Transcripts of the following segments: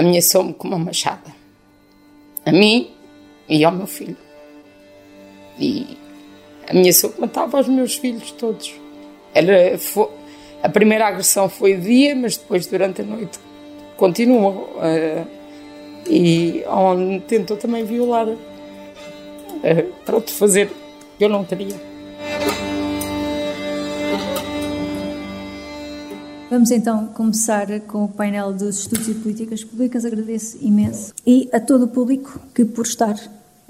ameaçou-me com uma machada. A mim e ao meu filho. E ameaçou que matava os meus filhos todos. Era, foi, a primeira agressão foi dia, mas depois durante a noite continuou. Uh, e onde tentou também violar. Uh, pronto, fazer eu não queria. Vamos então começar com o painel dos estudos e políticas públicas. Agradeço imenso. E a todo o público que, por estar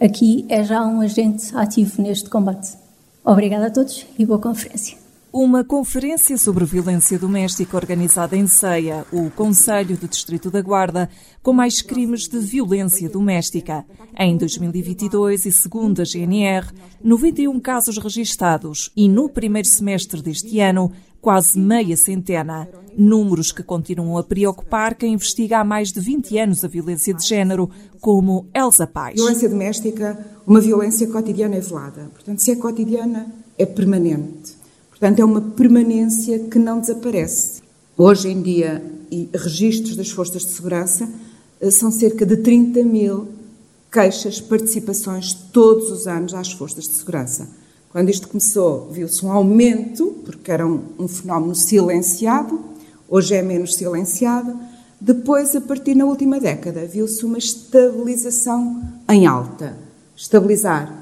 aqui, é já um agente ativo neste combate. Obrigada a todos e boa conferência. Uma conferência sobre violência doméstica organizada em Ceia, o Conselho do Distrito da Guarda, com mais crimes de violência doméstica. Em 2022 e segundo a GNR, 91 casos registados e no primeiro semestre deste ano, quase meia centena. Números que continuam a preocupar quem investiga há mais de 20 anos a violência de género, como Elsa Paz. Violência doméstica, uma violência cotidiana e velada. Portanto, se é cotidiana, é permanente. Portanto, é uma permanência que não desaparece. Hoje em dia, e registros das forças de segurança, eh, são cerca de 30 mil queixas, participações todos os anos às forças de segurança. Quando isto começou, viu-se um aumento, porque era um, um, fenómeno silenciado, hoje é menos silenciado. Depois, a partir na última década, viu-se uma estabilização em alta. Estabilizar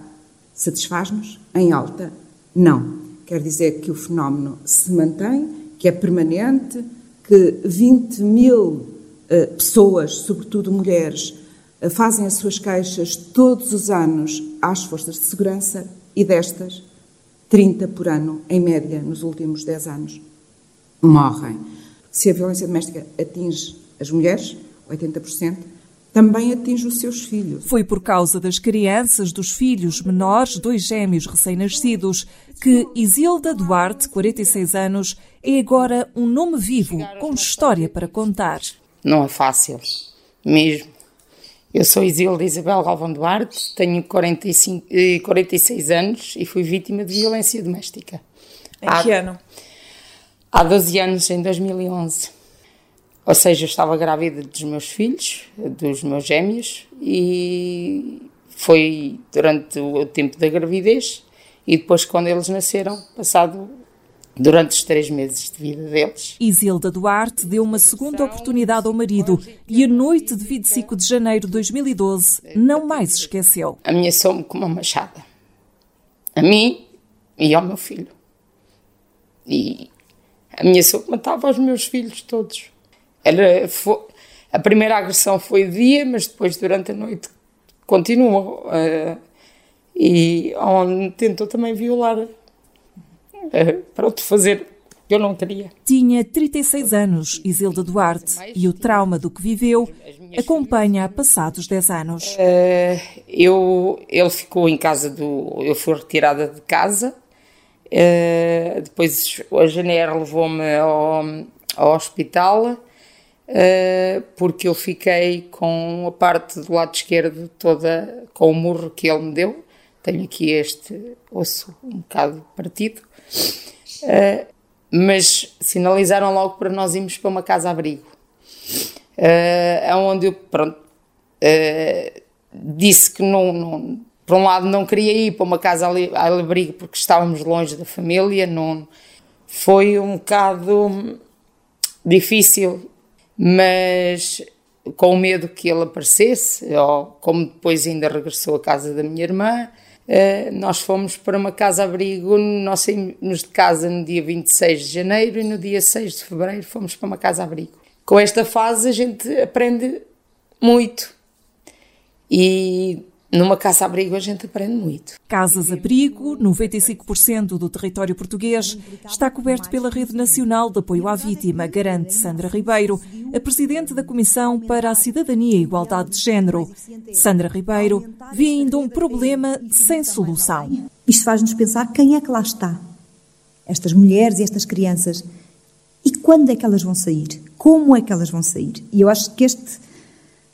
satisfaz-nos? Em alta? Não. Quer dizer que o fenómeno se mantém, que é permanente, que 20 mil uh, pessoas, sobretudo mulheres, uh, fazem as suas queixas todos os anos às forças de segurança e destas, 30 por ano, em média, nos últimos 10 anos, morrem. Se a violência doméstica atinge as mulheres, 80%, também atinge os seus filhos. Foi por causa das crianças, dos filhos menores, dois gêmeos recém-nascidos, que Isilda Duarte, 46 anos, é agora um nome vivo, com história para contar. Não é fácil, mesmo. Eu sou Isilda Isabel Galvão Duarte, tenho 45, 46 eh, anos e fui vítima de violência doméstica. Em há, que ano? Há 12 anos, em 2011. Ou seja, eu estava grávida dos meus filhos, dos meus gêmeos, e foi durante o tempo da gravidez e depois quando eles nasceram, passado durante os três meses de vida deles. Isilda Duarte deu uma segunda oportunidade ao marido e a noite de 25 de janeiro de 2012 não mais esqueceu. Ameaçou-me com uma machada. A mim e ao meu filho. E ameaçou que matava os meus filhos todos. Era, foi, a primeira agressão foi de dia, mas depois durante a noite continuou. Uh, e onde tentou também violar uh, pronto, fazer eu não queria. Tinha 36 anos, Isilda Duarte, e o trauma do que viveu acompanha passados 10 anos. Uh, eu, ele ficou em casa do. Eu fui retirada de casa. Uh, depois a GNR levou-me ao, ao hospital porque eu fiquei com a parte do lado esquerdo toda com o murro que ele me deu. Tenho aqui este osso um bocado partido. Uh, mas sinalizaram logo para nós irmos para uma casa-abrigo. Uh, onde eu, pronto, uh, disse que não, não, por um lado não queria ir para uma casa-abrigo porque estávamos longe da família, não, foi um bocado difícil, mas com medo que ele aparecesse, ou como depois ainda regressou à casa da minha irmã, Uh, nós fomos para uma casa-abrigo, nós saímos de casa no dia 26 de janeiro e no dia 6 de fevereiro fomos para uma casa-abrigo. Com esta fase a gente aprende muito e numa casa-abrigo a gente aprende muito. Casas-abrigo, 95% do território português, está coberto pela Rede Nacional de Apoio à Vítima, garante Sandra Ribeiro, a Presidente da Comissão para a Cidadania e Igualdade de Género. Sandra Ribeiro vê ainda um problema sem solução. Isto faz-nos pensar quem é que lá está. Estas mulheres e estas crianças. E quando é que elas vão sair? Como é que elas vão sair? E eu acho que este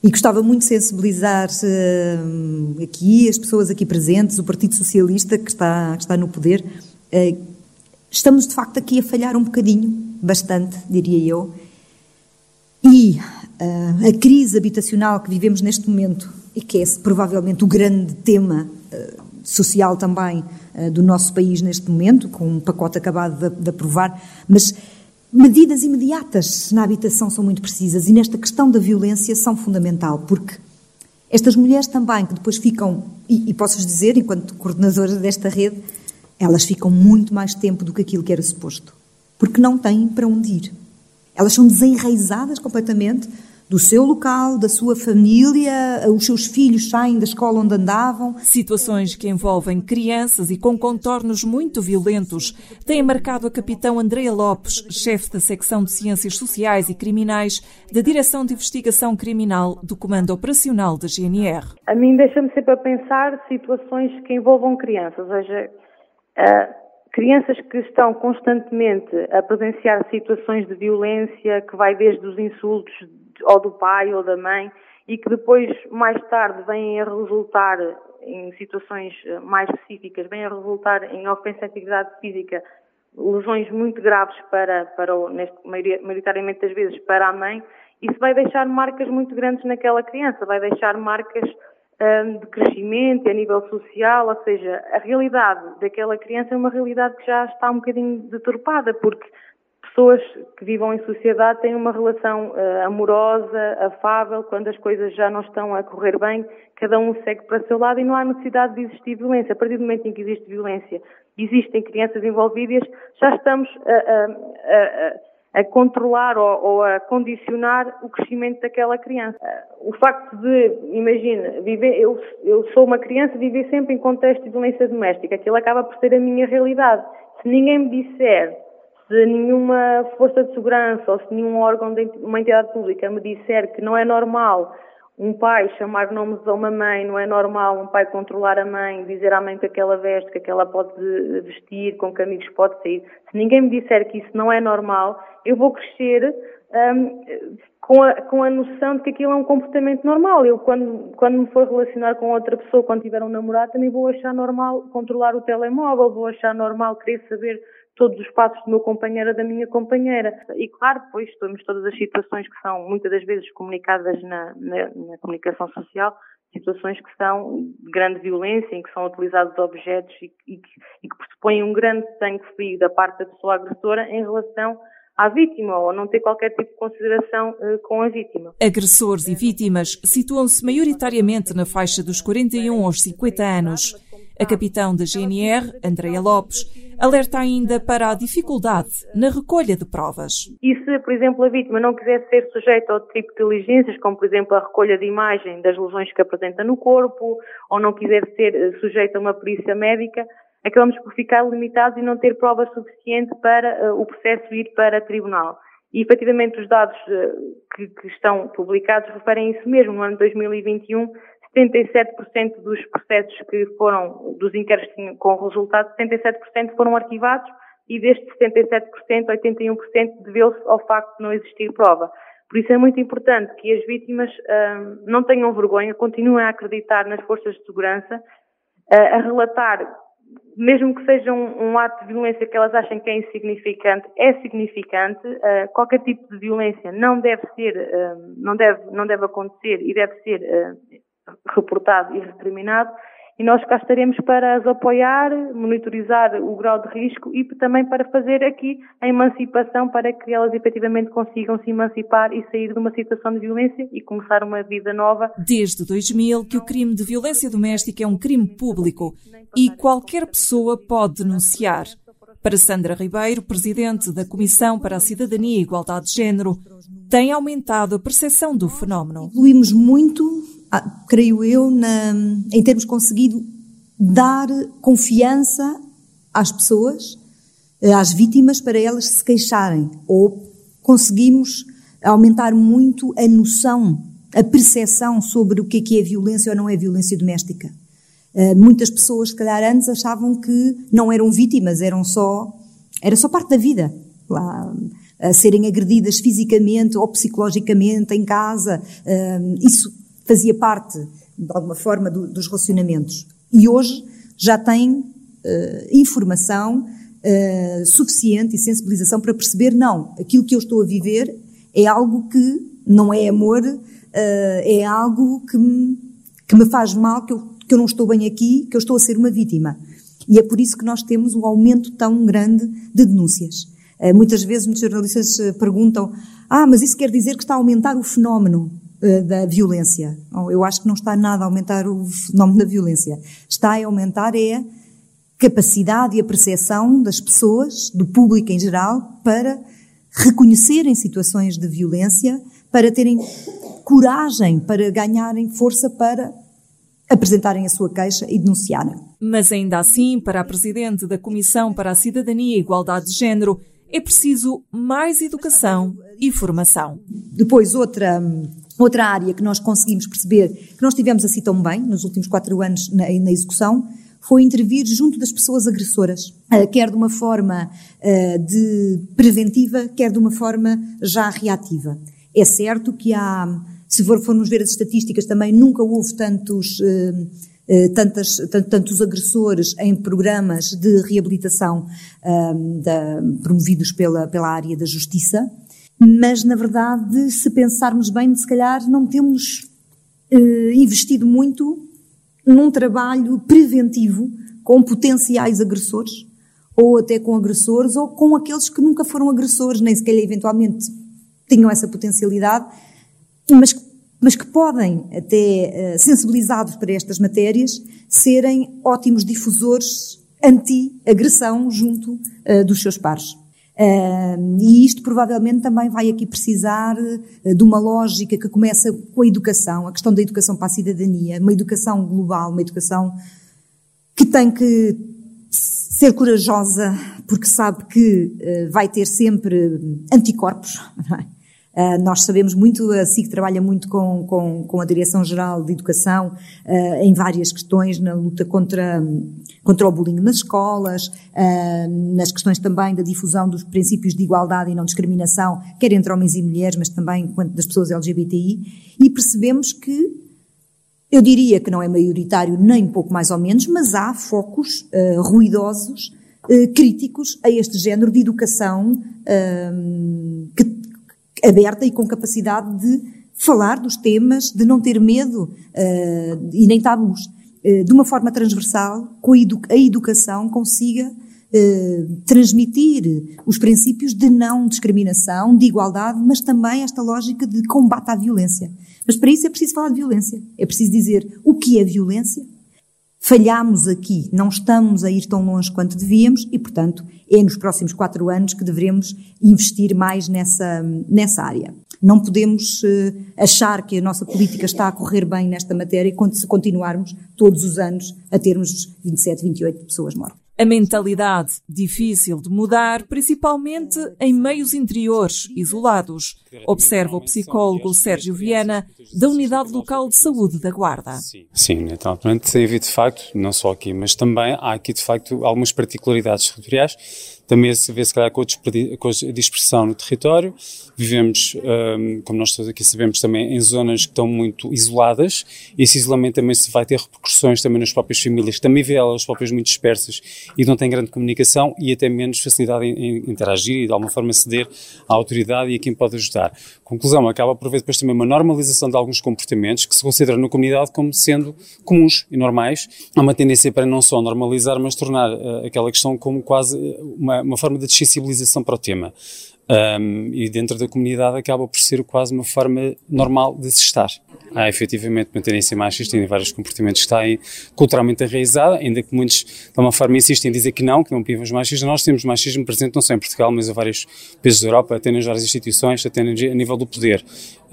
e gostava muito de sensibilizar uh, aqui as pessoas aqui presentes, o Partido Socialista que está, que está no poder. Uh, estamos de facto aqui a falhar um bocadinho, bastante, diria eu. E uh, a crise habitacional que vivemos neste momento e que é provavelmente o grande tema social também do nosso país neste momento, com um pacote acabado de, de aprovar, mas medidas imediatas na habitação são muito precisas e nesta questão da violência são fundamental, porque estas mulheres também que depois ficam, e, e posso-vos dizer, enquanto coordenadora desta rede, elas ficam muito mais tempo do que aquilo que era suposto, porque não têm para onde ir. Elas são desenraizadas completamente do seu local, da sua família, os seus filhos saem da escola onde andavam. Situações que envolvem crianças e com contornos muito violentos têm marcado a capitão Andrea Lopes, chefe da secção de Ciências Sociais e Criminais da Direção de Investigação Criminal do Comando Operacional da GNR. A mim deixa-me sempre a pensar situações que envolvam crianças, ou seja, uh crianças que estão constantemente a presenciar situações de violência, que vai desde os insultos ou do pai ou da mãe, e que depois, mais tarde, vêm a resultar em situações eh, mais específicas, vêm a resultar em ofensa à atividade física, lesões muito graves para, para o, neste, maioritariamente das vezes, para a mãe, isso vai deixar marcas muito grandes naquela criança, vai deixar marcas de crescimento, a nível social, ou seja, a realidade daquela criança é uma realidade que já está um bocadinho deturpada, porque pessoas que vivam em sociedade têm uma relação uh, amorosa, afável, quando as coisas já não estão a correr bem, cada um segue para o seu lado e não há necessidade de existir violência. A partir do momento em que existe violência, existem crianças envolvidas, já estamos a, a, a, a controlar ou, ou, a condicionar o crescimento daquela criança. O facto de, imagina, viver, eu, eu sou uma criança, viver sempre em contexto de violência doméstica, aquilo acaba por ser a minha realidade. Se ninguém me disser, se nenhuma força de segurança ou se nenhum órgão de uma entidade pública me disser que não é normal um pai chamar nomes a uma mãe, não é normal um pai controlar a mãe, dizer à mãe que aquela veste, que aquela pode vestir, com que amigos pode sair. Se ninguém me disser que isso não é normal, eu vou crescer um, com, a, com a noção de que aquilo é um comportamento normal. Eu, quando, quando me for relacionar com outra pessoa, quando tiver um namorado, também vou achar normal controlar o telemóvel, vou achar normal querer saber todos os passos do meu companheiro ou da minha companheira. E claro, depois temos todas as situações que são muitas das vezes comunicadas na, na, na comunicação social, situações que são de grande violência, em que são utilizados objetos e, e, e que pressupõem um grande sangue frio da parte da pessoa agressora em relação à vítima ou não ter qualquer tipo de consideração uh, com a vítima. Agressores e vítimas situam-se maioritariamente na faixa dos 41 aos 50 anos. A capitão da GNR, Andrea Lopes, alerta ainda para a dificuldade na recolha de provas. E se, por exemplo, a vítima não quiser ser sujeita ao tipo de diligências, como por exemplo a recolha de imagem das lesões que apresenta no corpo, ou não quiser ser eh, sujeita a uma perícia médica, acabamos por ficar limitados e não ter prova suficiente para uh, o processo ir para tribunal. E efetivamente os dados uh, que, que, estão publicados referem isso mesmo. No ano de 2021, 77% dos processos que foram, dos inquéritos com resultado, 77% foram arquivados e destes 77%, 81% deveu-se ao facto de não existir prova. Por isso é muito importante que as vítimas uh, não tenham vergonha, continuem a acreditar nas forças de segurança, uh, a relatar, mesmo que seja um, um, ato de violência que elas achem que é insignificante, é significante. Uh, qualquer tipo de violência não deve ser, não deve, não deve acontecer e deve ser reportado e recriminado, e nós cá estaremos para as apoiar, monitorizar o grau de risco e também para fazer aqui a emancipação para que elas efetivamente consigam se emancipar e sair de uma situação de violência e começar uma vida nova. Desde 2000 que o crime de violência doméstica é um crime público e qualquer pessoa pode denunciar. Para Sandra Ribeiro, presidente da Comissão para a Cidadania e Igualdade de Género, tem aumentado a percepção do fenómeno. Evoluímos muito creio eu, na, em termos conseguido dar confiança às pessoas, eh, às vítimas, para elas se queixarem. Ou conseguimos aumentar muito a noção, a percepção sobre o que é, que é violência ou não é violência doméstica. Uh, muitas pessoas, se calhar antes, achavam que não eram vítimas, eram só, era só parte da vida. Lá, a serem agredidas fisicamente ou psicologicamente em casa. Uh, isso fazia parte, de alguma forma, do, dos relacionamentos. E hoje já tem uh, informação uh, suficiente e sensibilização para perceber, não, aquilo que eu estou a viver é algo que não é amor, é algo que me, que me faz mal, que eu, que eu não estou bem aqui, que eu estou a ser uma vítima. E é por isso que nós temos um aumento tão grande de denúncias. Muitas vezes muitos jornalistas perguntam: ah, mas isso quer dizer que está a aumentar o fenómeno da violência? Eu acho que não está nada a aumentar o fenómeno da violência. Está a aumentar é a capacidade e a percepção das pessoas, do público em geral, para reconhecerem situações de violência, para terem coragem, para ganharem força para apresentarem a sua queixa e denunciarem. Mas ainda assim, para a Presidente da Comissão para a Cidadania e Igualdade de Género, é preciso mais educação e formação. Depois, outra, outra área que nós conseguimos perceber que nós tivemos assim tão bem nos últimos quatro anos na, na execução foi intervir junto das pessoas agressoras, eh, quer de uma forma eh, de preventiva, quer de uma forma já reativa. É certo que há, se formos ver as estatísticas também, nunca houve tantos, eh, tantas, tantos agressores em programas de reabilitação promovidos pela, pela área da justiça, mas na verdade, se pensarmos bem, se calhar não temos investido muito num trabalho preventivo com potenciais agressores, ou até com agressores, ou com aqueles que nunca foram agressores, nem sequer eventualmente tinham essa potencialidade, mas, mas que podem, até eh, sensibilizados para estas matérias, serem ótimos difusores anti-agressão junto uh, dos seus pares. E isto provavelmente também vai aqui precisar uh, de uma lógica que começa com a educação, a questão da educação para a cidadania, uma educação global, uma educação que tem que ser corajosa porque sabe que uh, vai ter sempre anticorpos. É? Nós sabemos muito, a SIC trabalha muito com, com, com a Direção-Geral de Educação em várias questões na luta contra contra o bullying nas escolas, uh, nas questões também da difusão dos princípios de igualdade e não discriminação, quer entre homens e mulheres, mas também quanto das pessoas LGBTI, e percebemos que eu diria que não é maioritário nem pouco mais ou menos, mas há focos uh, ruidosos, uh, críticos a este género de educação que, aberta e com capacidade de falar dos temas, de não ter medo e nem tabus. Eh, de uma forma transversal, com a educação consiga eh, transmitir os princípios de não discriminação, de igualdade, mas também esta lógica de combate à violência. Mas para isso é preciso falar de violência. É preciso dizer o que é violência. Falhamos aqui, não estamos a ir tão longe quanto devíamos e, portanto, é nos próximos quatro anos que devemos investir mais nessa, nessa área. Não podemos uh, achar que a nossa política está a correr bem nesta matéria se continuarmos todos os anos a termos 27, 28 pessoas mortas. A mentalidade difícil de mudar, principalmente em meios interiores isolados, observa o psicólogo Sérgio Viana, da Unidade Local de Saúde da Guarda. Sim, naturalmente havido de facto, não só aqui, mas também há aqui de facto algumas particularidades territoriais também se vê, se calhar, com a dispersão no território. Vivemos, um, como nós todos aqui sabemos, também em zonas que estão muito isoladas. Esse isolamento também se vai ter repercussões também nas próprias famílias, que também vê elas próprias muito dispersas e não têm grande comunicação e até menos facilidade em, em interagir e de alguma forma ceder à autoridade e a quem pode ajudar. Conclusão, acaba por haver depois também uma normalização de alguns comportamentos que se consideram na comunidade como sendo comuns e normais. Há uma tendência para não só normalizar, mas tornar uh, aquela questão como quase uma uma, uma forma de sensibilização para o tema. Um, e dentro da comunidade acaba por ser quase uma forma normal de se estar. Há efetivamente uma tendência machista em vários comportamentos que está culturalmente enraizada, ainda que muitos de uma forma insistem em dizer que não, que não vivemos machismo. Nós temos machismo presente não só em Portugal, mas em vários países da Europa, até nas várias instituições, até a nível do poder.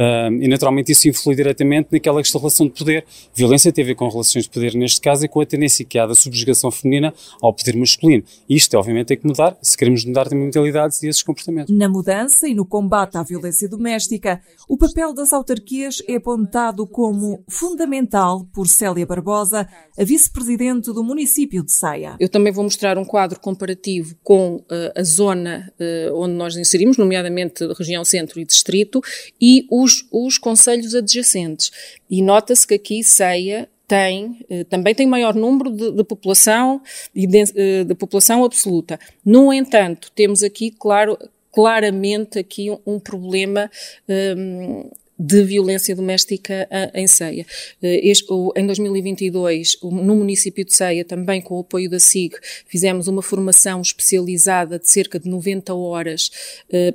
Um, e naturalmente isso influi diretamente naquela relação de poder. Violência tem a ver com relações de poder neste caso e com a tendência que há da subjugação feminina ao poder masculino. Isto, obviamente, tem que mudar se queremos mudar também mentalidades e esses comportamentos. Na mudança e no combate à violência doméstica, o papel das autarquias é apontado como fundamental por Célia Barbosa, a vice-presidente do município de Saia. Eu também vou mostrar um quadro comparativo com uh, a zona uh, onde nós inserimos, nomeadamente região centro e distrito, e os, os conselhos adjacentes. E nota-se que aqui Ceia tem, eh, também tem maior número de, de população e de, eh, de, população absoluta. No entanto, temos aqui, claro, claramente aqui um, um problema um, de violência doméstica em Ceia. Este, em 2022, no município de Ceia, também com o apoio da SIG, fizemos uma formação especializada de cerca de 90 horas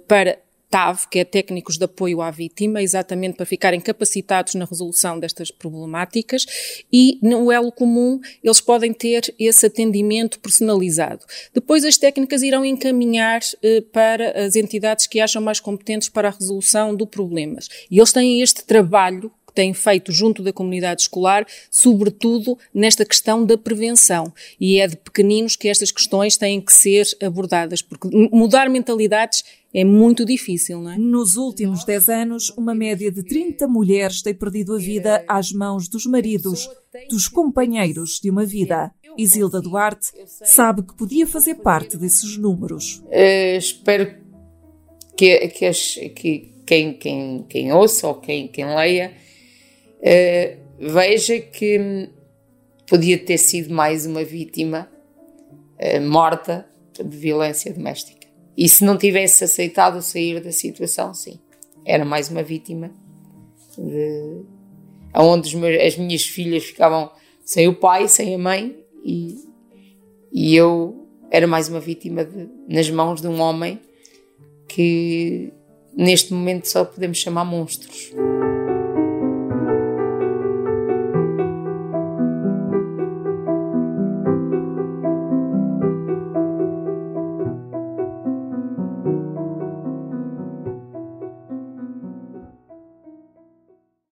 para TAV, que é Técnicos de Apoio à Vítima, exatamente para ficarem capacitados na resolução destas problemáticas, e no elo comum eles podem ter esse atendimento personalizado. Depois as técnicas irão encaminhar eh, para as entidades que acham mais competentes para a resolução do problemas. E eles têm este trabalho têm feito junto da comunidade escolar, sobretudo nesta questão da prevenção. E é de pequeninos que estas questões têm que ser abordadas, porque mudar mentalidades é muito difícil, não é? Nos últimos 10 anos, uma média de 30 mulheres tem perdido a vida às mãos dos maridos, dos companheiros de uma vida. Isilda Duarte sabe que podia fazer parte desses números. Uh, espero que, que, que quem, quem, quem ouça ou quem, quem leia uh, veja que podia ter sido mais uma vítima uh, morta de violência doméstica. E se não tivesse aceitado sair da situação, sim, era mais uma vítima de onde meus, as minhas filhas ficavam sem o pai, sem a mãe e, e eu era mais uma vítima de, nas mãos de um homem que neste momento só podemos chamar monstros.